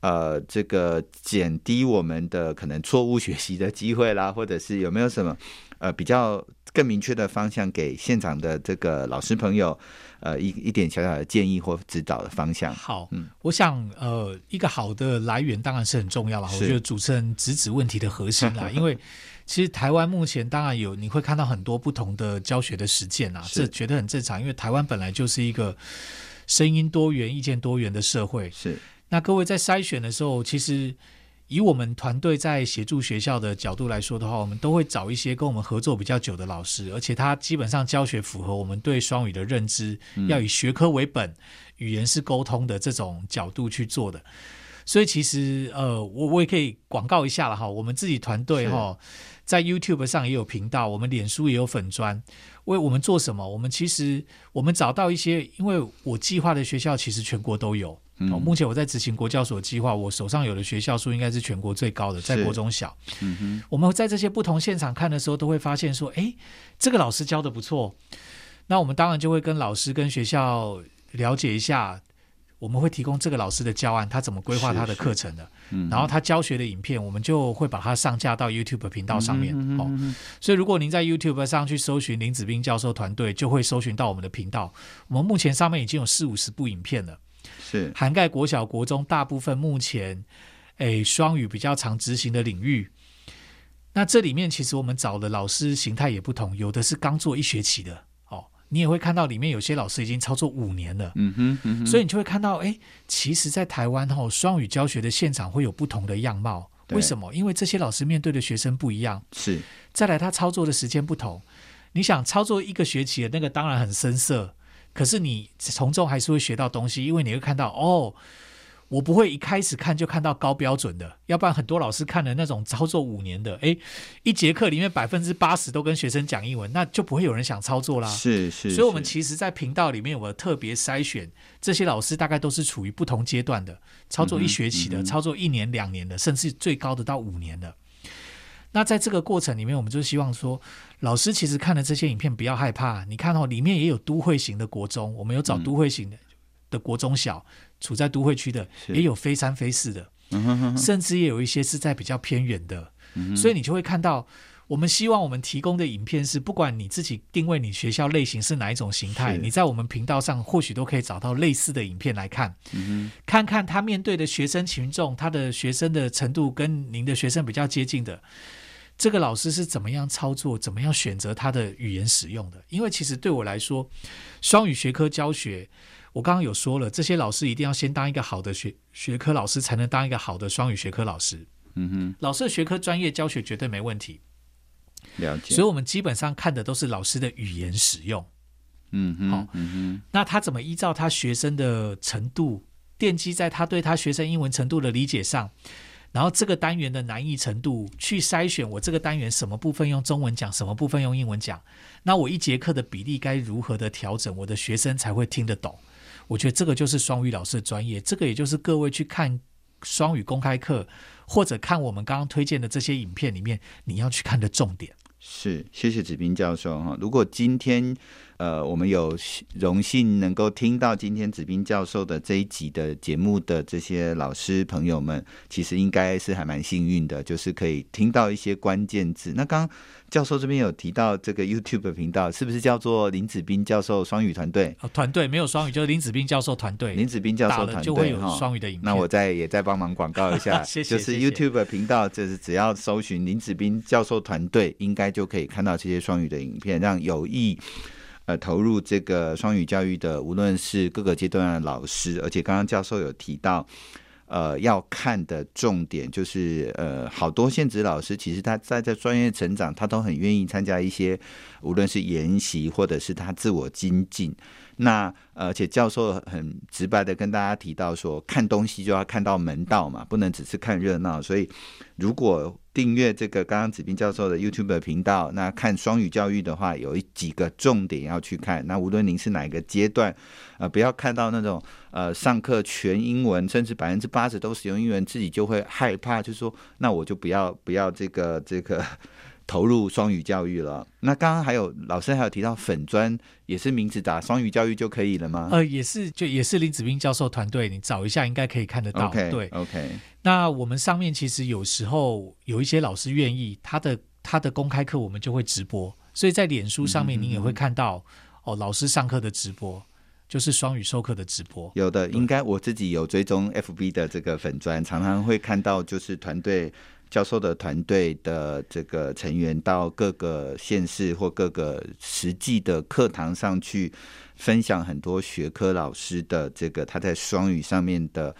呃，这个减低我们的可能错误学习的机会啦，或者是有没有什么呃比较更明确的方向给现场的这个老师朋友？呃，一一点小小的建议或指导的方向。好，嗯，我想，呃，一个好的来源当然是很重要了。我觉得主持人直指问题的核心啦，因为其实台湾目前当然有，你会看到很多不同的教学的实践啊，这觉得很正常，因为台湾本来就是一个声音多元、意见多元的社会。是，那各位在筛选的时候，其实。以我们团队在协助学校的角度来说的话，我们都会找一些跟我们合作比较久的老师，而且他基本上教学符合我们对双语的认知，要以学科为本，语言是沟通的这种角度去做的。所以其实呃，我我也可以广告一下了哈，我们自己团队哈，在 YouTube 上也有频道，我们脸书也有粉砖。为我们做什么？我们其实我们找到一些，因为我计划的学校其实全国都有。嗯、目前我在执行国教所计划，我手上有的学校数应该是全国最高的，在国中小。嗯哼，我们在这些不同现场看的时候，都会发现说，哎，这个老师教的不错。那我们当然就会跟老师跟学校了解一下。我们会提供这个老师的教案，他怎么规划他的课程的，嗯、然后他教学的影片，我们就会把它上架到 YouTube 频道上面。嗯、哦，所以如果您在 YouTube 上去搜寻林子斌教授团队，就会搜寻到我们的频道。我们目前上面已经有四五十部影片了，是涵盖国小、国中大部分目前诶双语比较常执行的领域。那这里面其实我们找的老师形态也不同，有的是刚做一学期的哦。你也会看到里面有些老师已经操作五年了，嗯哼，嗯哼，所以你就会看到，哎，其实，在台湾吼双语教学的现场会有不同的样貌。为什么？因为这些老师面对的学生不一样，是。再来，他操作的时间不同。你想操作一个学期的那个，当然很生涩，可是你从中还是会学到东西，因为你会看到，哦。我不会一开始看就看到高标准的，要不然很多老师看的那种操作五年的，诶，一节课里面百分之八十都跟学生讲英文，那就不会有人想操作啦。是是，所以我们其实，在频道里面，我特别筛选这些老师，大概都是处于不同阶段的，操作一学期的，操作一年两年的，甚至最高的到五年的。那在这个过程里面，我们就希望说，老师其实看了这些影片不要害怕，你看哦，里面也有都会型的国中，我们有找都会型的。的国中小处在都会区的，也有非三非四的，甚至也有一些是在比较偏远的，所以你就会看到，我们希望我们提供的影片是，不管你自己定位你学校类型是哪一种形态，你在我们频道上或许都可以找到类似的影片来看，看看他面对的学生群众，他的学生的程度跟您的学生比较接近的，这个老师是怎么样操作，怎么样选择他的语言使用的？因为其实对我来说，双语学科教学。我刚刚有说了，这些老师一定要先当一个好的学学科老师，才能当一个好的双语学科老师。嗯哼，老师的学科专业教学绝对没问题。了解。所以我们基本上看的都是老师的语言使用。嗯哼，好，嗯哼，那他怎么依照他学生的程度，奠基在他对他学生英文程度的理解上？然后这个单元的难易程度去筛选，我这个单元什么部分用中文讲，什么部分用英文讲？那我一节课的比例该如何的调整，我的学生才会听得懂？我觉得这个就是双语老师的专业，这个也就是各位去看双语公开课或者看我们刚刚推荐的这些影片里面，你要去看的重点。是，谢谢子斌教授哈。如果今天呃我们有荣幸能够听到今天子斌教授的这一集的节目的这些老师朋友们，其实应该是还蛮幸运的，就是可以听到一些关键字。那刚。教授这边有提到这个 YouTube 频道，是不是叫做林子斌教授双语团队？哦，团队没有双语，就是林子斌教授团队。林子斌教授团队就会有双语的影片。那我再也再帮忙广告一下，谢谢就是 YouTube 频道，就是只要搜寻林子斌教授团队，应该就可以看到这些双语的影片，让有意呃投入这个双语教育的，无论是各个阶段的老师，而且刚刚教授有提到。呃，要看的重点就是，呃，好多现职老师其实他在这专业成长，他都很愿意参加一些，无论是研习或者是他自我精进。那而且教授很直白的跟大家提到说，看东西就要看到门道嘛，不能只是看热闹。所以，如果订阅这个刚刚子斌教授的 YouTube 频道，那看双语教育的话，有几个重点要去看。那无论您是哪个阶段，呃，不要看到那种呃上课全英文，甚至百分之八十都使用英文，自己就会害怕，就说那我就不要不要这个这个。投入双语教育了。那刚刚还有老师还有提到粉砖，也是名字打双语教育就可以了吗？呃，也是，就也是林子斌教授团队，你找一下应该可以看得到。Okay, 对，OK。那我们上面其实有时候有一些老师愿意，他的他的公开课我们就会直播，所以在脸书上面您也会看到、嗯、哦，老师上课的直播，就是双语授课的直播。有的，应该我自己有追踪 FB 的这个粉砖，常常会看到就是团队。教授的团队的这个成员到各个县市或各个实际的课堂上去分享很多学科老师的这个他在双语上面的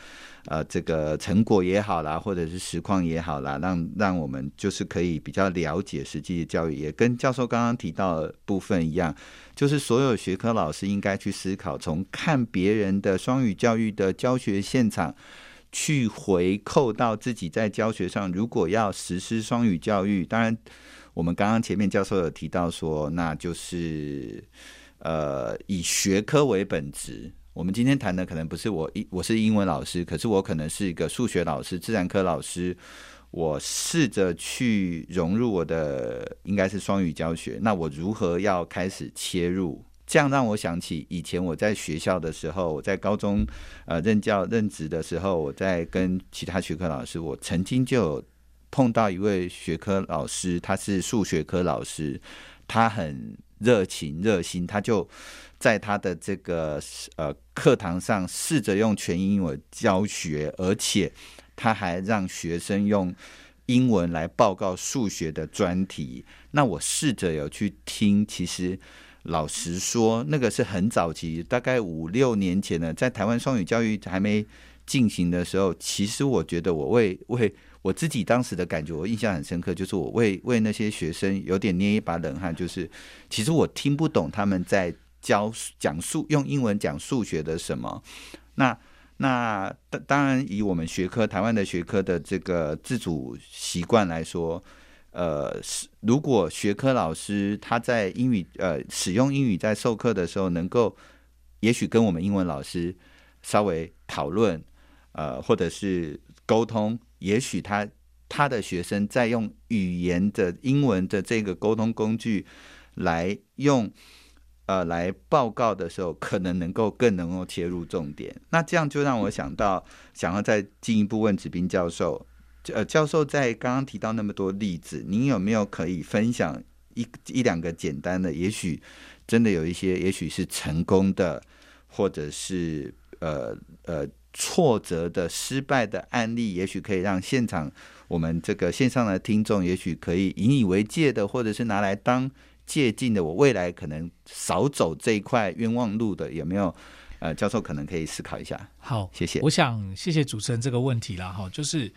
呃这个成果也好啦，或者是实况也好啦，让让我们就是可以比较了解实际的教育，也跟教授刚刚提到的部分一样，就是所有学科老师应该去思考，从看别人的双语教育的教学现场。去回扣到自己在教学上，如果要实施双语教育，当然，我们刚刚前面教授有提到说，那就是呃以学科为本质。我们今天谈的可能不是我一我是英文老师，可是我可能是一个数学老师、自然科老师，我试着去融入我的应该是双语教学，那我如何要开始切入？这样让我想起以前我在学校的时候，我在高中呃任教任职的时候，我在跟其他学科老师，我曾经就碰到一位学科老师，他是数学科老师，他很热情热心，他就在他的这个呃课堂上试着用全英文教学，而且他还让学生用英文来报告数学的专题。那我试着有去听，其实。老实说，那个是很早期，大概五六年前呢，在台湾双语教育还没进行的时候，其实我觉得我为为我自己当时的感觉，我印象很深刻，就是我为为那些学生有点捏一把冷汗，就是其实我听不懂他们在教讲述用英文讲数学的什么。那那当当然以我们学科台湾的学科的这个自主习惯来说。呃，如果学科老师他在英语呃使用英语在授课的时候，能够也许跟我们英文老师稍微讨论，呃，或者是沟通，也许他他的学生在用语言的英文的这个沟通工具来用呃来报告的时候，可能能够更能够切入重点。那这样就让我想到，想要再进一步问子斌教授。呃，教授在刚刚提到那么多例子，您有没有可以分享一一两个简单的？也许真的有一些，也许是成功的，或者是呃呃挫折的、失败的案例，也许可以让现场我们这个线上的听众，也许可以引以为戒的，或者是拿来当借鉴的。我未来可能少走这一块冤枉路的，有没有？呃，教授可能可以思考一下。好，谢谢。我想谢谢主持人这个问题了，哈，就是。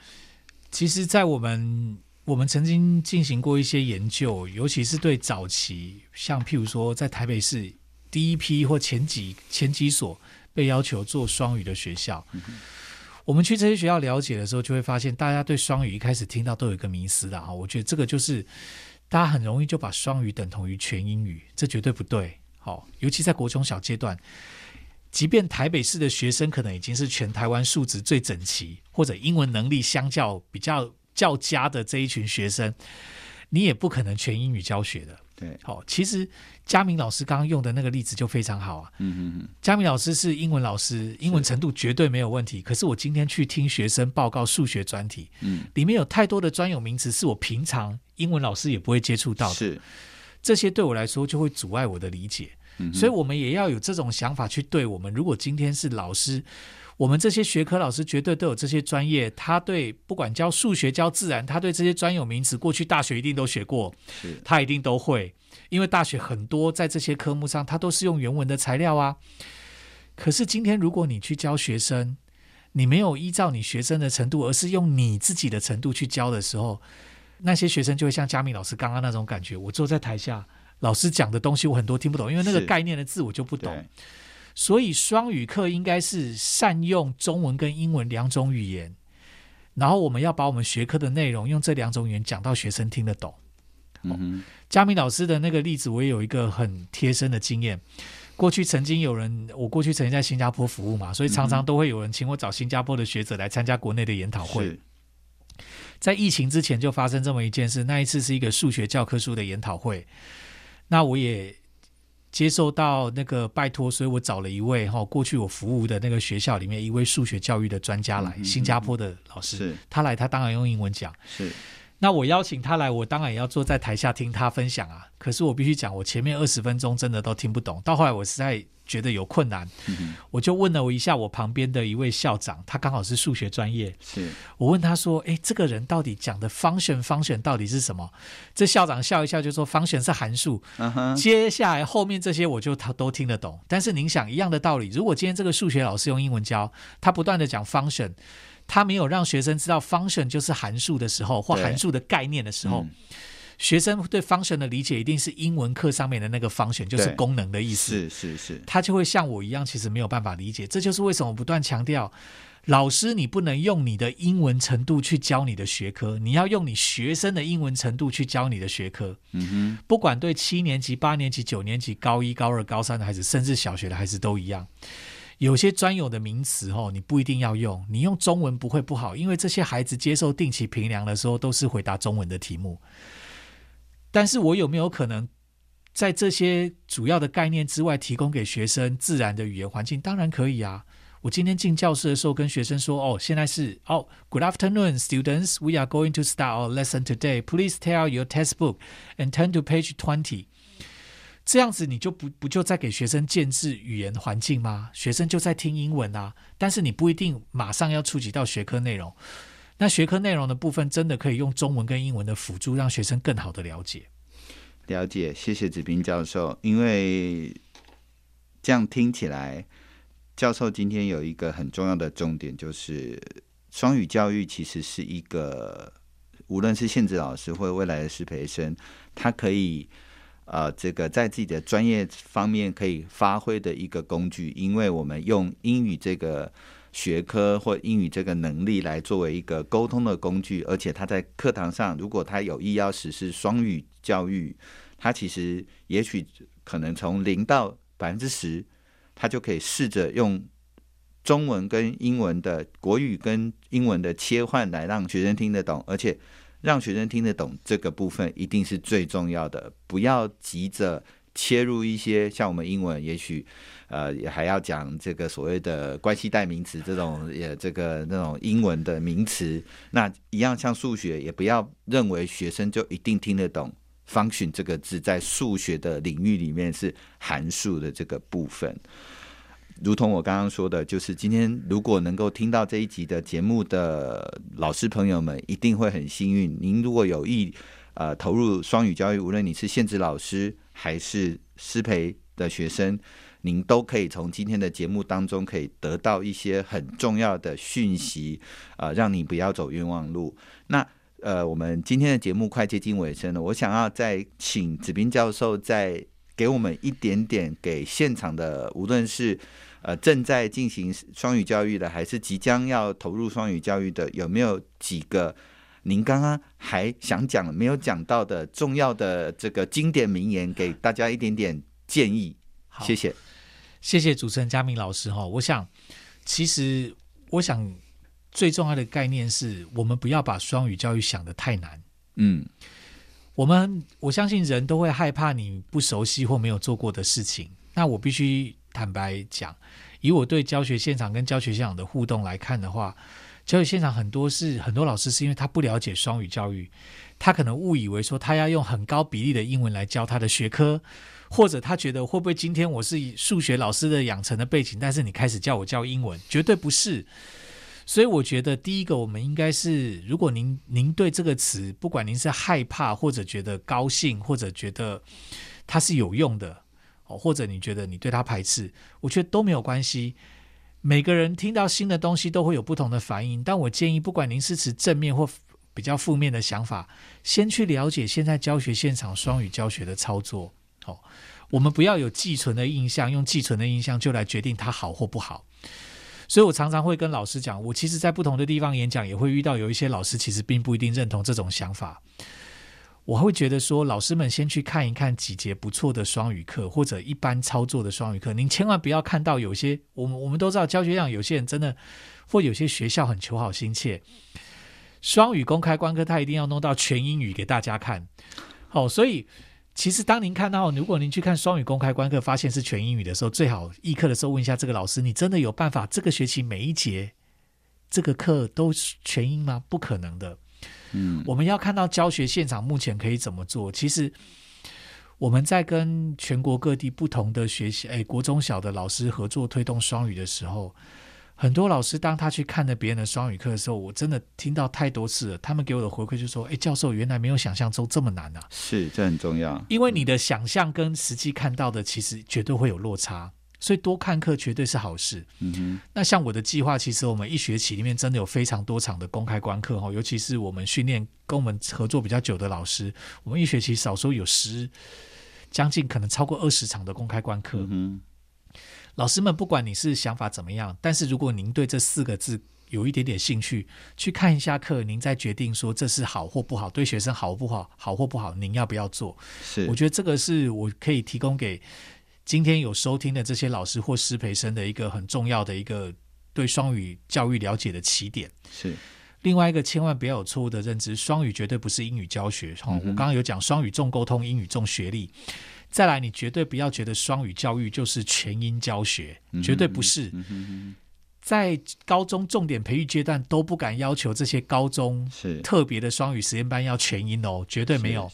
其实，在我们我们曾经进行过一些研究，尤其是对早期，像譬如说，在台北市第一批或前几前几所被要求做双语的学校，嗯、我们去这些学校了解的时候，就会发现，大家对双语一开始听到都有一个迷思的啊。我觉得这个就是大家很容易就把双语等同于全英语，这绝对不对。好，尤其在国中小阶段。即便台北市的学生可能已经是全台湾素质最整齐，或者英文能力相较比较较佳的这一群学生，你也不可能全英语教学的。对，好，其实佳明老师刚刚用的那个例子就非常好啊。嗯嗯嗯，佳明老师是英文老师，英文程度绝对没有问题。可是我今天去听学生报告数学专题，嗯，里面有太多的专有名词是我平常英文老师也不会接触到的，是这些对我来说就会阻碍我的理解。所以，我们也要有这种想法去对我们。如果今天是老师，我们这些学科老师绝对都有这些专业。他对不管教数学、教自然，他对这些专有名词，过去大学一定都学过，他一定都会。因为大学很多在这些科目上，他都是用原文的材料啊。可是今天，如果你去教学生，你没有依照你学生的程度，而是用你自己的程度去教的时候，那些学生就会像佳明老师刚刚那种感觉。我坐在台下。老师讲的东西我很多听不懂，因为那个概念的字我就不懂。所以双语课应该是善用中文跟英文两种语言，然后我们要把我们学科的内容用这两种语言讲到学生听得懂。嗯，佳明老师的那个例子我也有一个很贴身的经验。过去曾经有人，我过去曾经在新加坡服务嘛，所以常常都会有人请我找新加坡的学者来参加国内的研讨会。在疫情之前就发生这么一件事，那一次是一个数学教科书的研讨会。那我也接受到那个拜托，所以我找了一位哈，过去我服务的那个学校里面一位数学教育的专家来，嗯、新加坡的老师，他来他当然用英文讲。是，那我邀请他来，我当然也要坐在台下听他分享啊。可是我必须讲，我前面二十分钟真的都听不懂。到后来我实在觉得有困难，嗯、我就问了我一下我旁边的一位校长，他刚好是数学专业。是我问他说：“哎，这个人到底讲的 function，function 到底是什么？”这校长笑一笑就说：“function 是函数。Uh-huh. ”接下来后面这些我就他都听得懂。但是您想一样的道理，如果今天这个数学老师用英文教，他不断的讲 function。他没有让学生知道 function 就是函数的时候，或函数的概念的时候，嗯、学生对 function 的理解一定是英文课上面的那个 function，就是功能的意思。是是是，他就会像我一样，其实没有办法理解。这就是为什么我不断强调，老师你不能用你的英文程度去教你的学科，你要用你学生的英文程度去教你的学科。嗯哼，不管对七年级、八年级、九年级、高一、高二、高三的孩子，甚至小学的孩子都一样。有些专有的名词哦，你不一定要用，你用中文不会不好，因为这些孩子接受定期评量的时候都是回答中文的题目。但是我有没有可能在这些主要的概念之外，提供给学生自然的语言环境？当然可以啊！我今天进教室的时候跟学生说：“哦，现在是哦，Good afternoon, students. We are going to start our lesson today. Please tell your textbook and turn to page twenty.” 这样子你就不不就在给学生建置语言环境吗？学生就在听英文啊，但是你不一定马上要触及到学科内容。那学科内容的部分真的可以用中文跟英文的辅助，让学生更好的了解。了解，谢谢子彬教授。因为这样听起来，教授今天有一个很重要的重点，就是双语教育其实是一个，无论是现职老师或未来的师培生，他可以。呃，这个在自己的专业方面可以发挥的一个工具，因为我们用英语这个学科或英语这个能力来作为一个沟通的工具，而且他在课堂上，如果他有意要实施双语教育，他其实也许可能从零到百分之十，他就可以试着用中文跟英文的国语跟英文的切换来让学生听得懂，而且。让学生听得懂这个部分一定是最重要的，不要急着切入一些像我们英文，也许呃也还要讲这个所谓的关系代名词这种也这个那种英文的名词，那一样像数学，也不要认为学生就一定听得懂 function 这个字在数学的领域里面是函数的这个部分。如同我刚刚说的，就是今天如果能够听到这一集的节目的老师朋友们，一定会很幸运。您如果有意呃投入双语教育，无论你是现职老师还是师培的学生，您都可以从今天的节目当中可以得到一些很重要的讯息，呃，让你不要走冤枉路。那呃，我们今天的节目快接近尾声了，我想要再请子斌教授再给我们一点点给现场的，无论是呃正在进行双语教育的，还是即将要投入双语教育的，有没有几个您刚刚还想讲没有讲到的重要的这个经典名言，给大家一点点建议？好，谢谢，谢谢主持人嘉明老师哈。我想，其实我想最重要的概念是我们不要把双语教育想得太难。嗯。我们我相信人都会害怕你不熟悉或没有做过的事情。那我必须坦白讲，以我对教学现场跟教学现场的互动来看的话，教学现场很多是很多老师是因为他不了解双语教育，他可能误以为说他要用很高比例的英文来教他的学科，或者他觉得会不会今天我是以数学老师的养成的背景，但是你开始叫我教英文，绝对不是。所以我觉得，第一个，我们应该是，如果您您对这个词，不管您是害怕，或者觉得高兴，或者觉得它是有用的，或者你觉得你对他排斥，我觉得都没有关系。每个人听到新的东西都会有不同的反应，但我建议，不管您是持正面或比较负面的想法，先去了解现在教学现场双语教学的操作。哦，我们不要有寄存的印象，用寄存的印象就来决定它好或不好。所以我常常会跟老师讲，我其实，在不同的地方演讲，也会遇到有一些老师，其实并不一定认同这种想法。我会觉得说，老师们先去看一看几节不错的双语课，或者一般操作的双语课。您千万不要看到有些，我们我们都知道教学上有些人真的，或有些学校很求好心切，双语公开观课，他一定要弄到全英语给大家看。好，所以。其实，当您看到，如果您去看双语公开观课，发现是全英语的时候，最好议课的时候问一下这个老师：你真的有办法这个学期每一节这个课都全英吗？不可能的。嗯，我们要看到教学现场目前可以怎么做。其实我们在跟全国各地不同的学习，哎，国中小的老师合作推动双语的时候，很多老师当他去看了别人的双语课的时候，我真的听到太多次了。他们给我的回馈就是说：“哎，教授，原来没有想象中这么难啊！”是，这很重要，因为你的想象跟实际看到的其实绝对会有落差。所以多看课绝对是好事。嗯哼，那像我的计划，其实我们一学期里面真的有非常多场的公开观课哈，尤其是我们训练跟我们合作比较久的老师，我们一学期少说有十将近可能超过二十场的公开观课。嗯，老师们不管你是想法怎么样，但是如果您对这四个字有一点点兴趣，去看一下课，您再决定说这是好或不好，对学生好不好，好或不好，您要不要做？是，我觉得这个是我可以提供给。今天有收听的这些老师或师培生的一个很重要的一个对双语教育了解的起点是。另外一个，千万不要有错误的认知，双语绝对不是英语教学。嗯、我刚刚有讲双语重沟通，英语重学历。再来，你绝对不要觉得双语教育就是全英教学，绝对不是。在高中重点培育阶段都不敢要求这些高中特别的双语实验班要全英哦，绝对没有。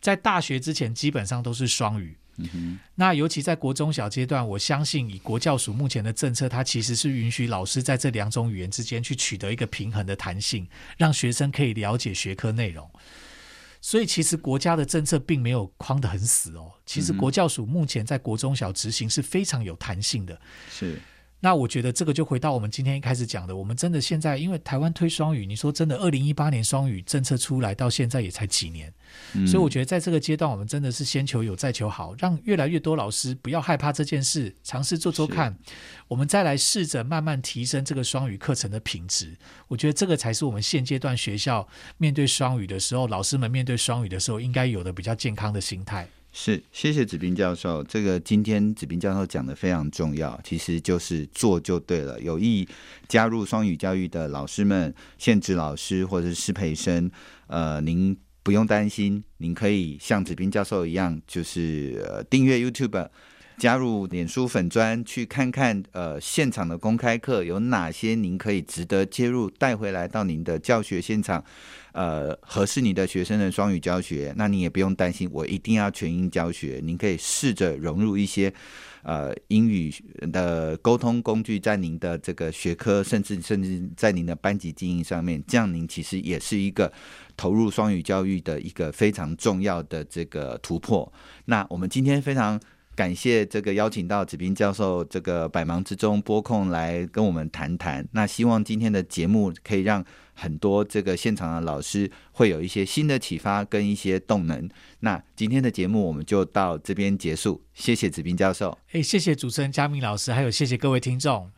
在大学之前，基本上都是双语。嗯，那尤其在国中小阶段，我相信以国教署目前的政策，它其实是允许老师在这两种语言之间去取得一个平衡的弹性，让学生可以了解学科内容。所以，其实国家的政策并没有框得很死哦。其实国教署目前在国中小执行是非常有弹性的。是。那我觉得这个就回到我们今天一开始讲的，我们真的现在因为台湾推双语，你说真的，二零一八年双语政策出来到现在也才几年，嗯，所以我觉得在这个阶段，我们真的是先求有再求好，让越来越多老师不要害怕这件事，尝试做做看，我们再来试着慢慢提升这个双语课程的品质。我觉得这个才是我们现阶段学校面对双语的时候，老师们面对双语的时候应该有的比较健康的心态。是，谢谢子斌教授。这个今天子斌教授讲的非常重要，其实就是做就对了。有意加入双语教育的老师们、现职老师或者是师培生，呃，您不用担心，您可以像子斌教授一样，就是、呃、订阅 YouTube。加入脸书粉专去看看，呃，现场的公开课有哪些您可以值得接入带回来到您的教学现场，呃，合适你的学生的双语教学。那你也不用担心，我一定要全英教学。您可以试着融入一些呃英语的沟通工具在您的这个学科，甚至甚至在您的班级经营上面，这样您其实也是一个投入双语教育的一个非常重要的这个突破。那我们今天非常。感谢这个邀请到子斌教授，这个百忙之中拨空来跟我们谈谈。那希望今天的节目可以让很多这个现场的老师会有一些新的启发跟一些动能。那今天的节目我们就到这边结束，谢谢子斌教授。哎，谢谢主持人嘉明老师，还有谢谢各位听众。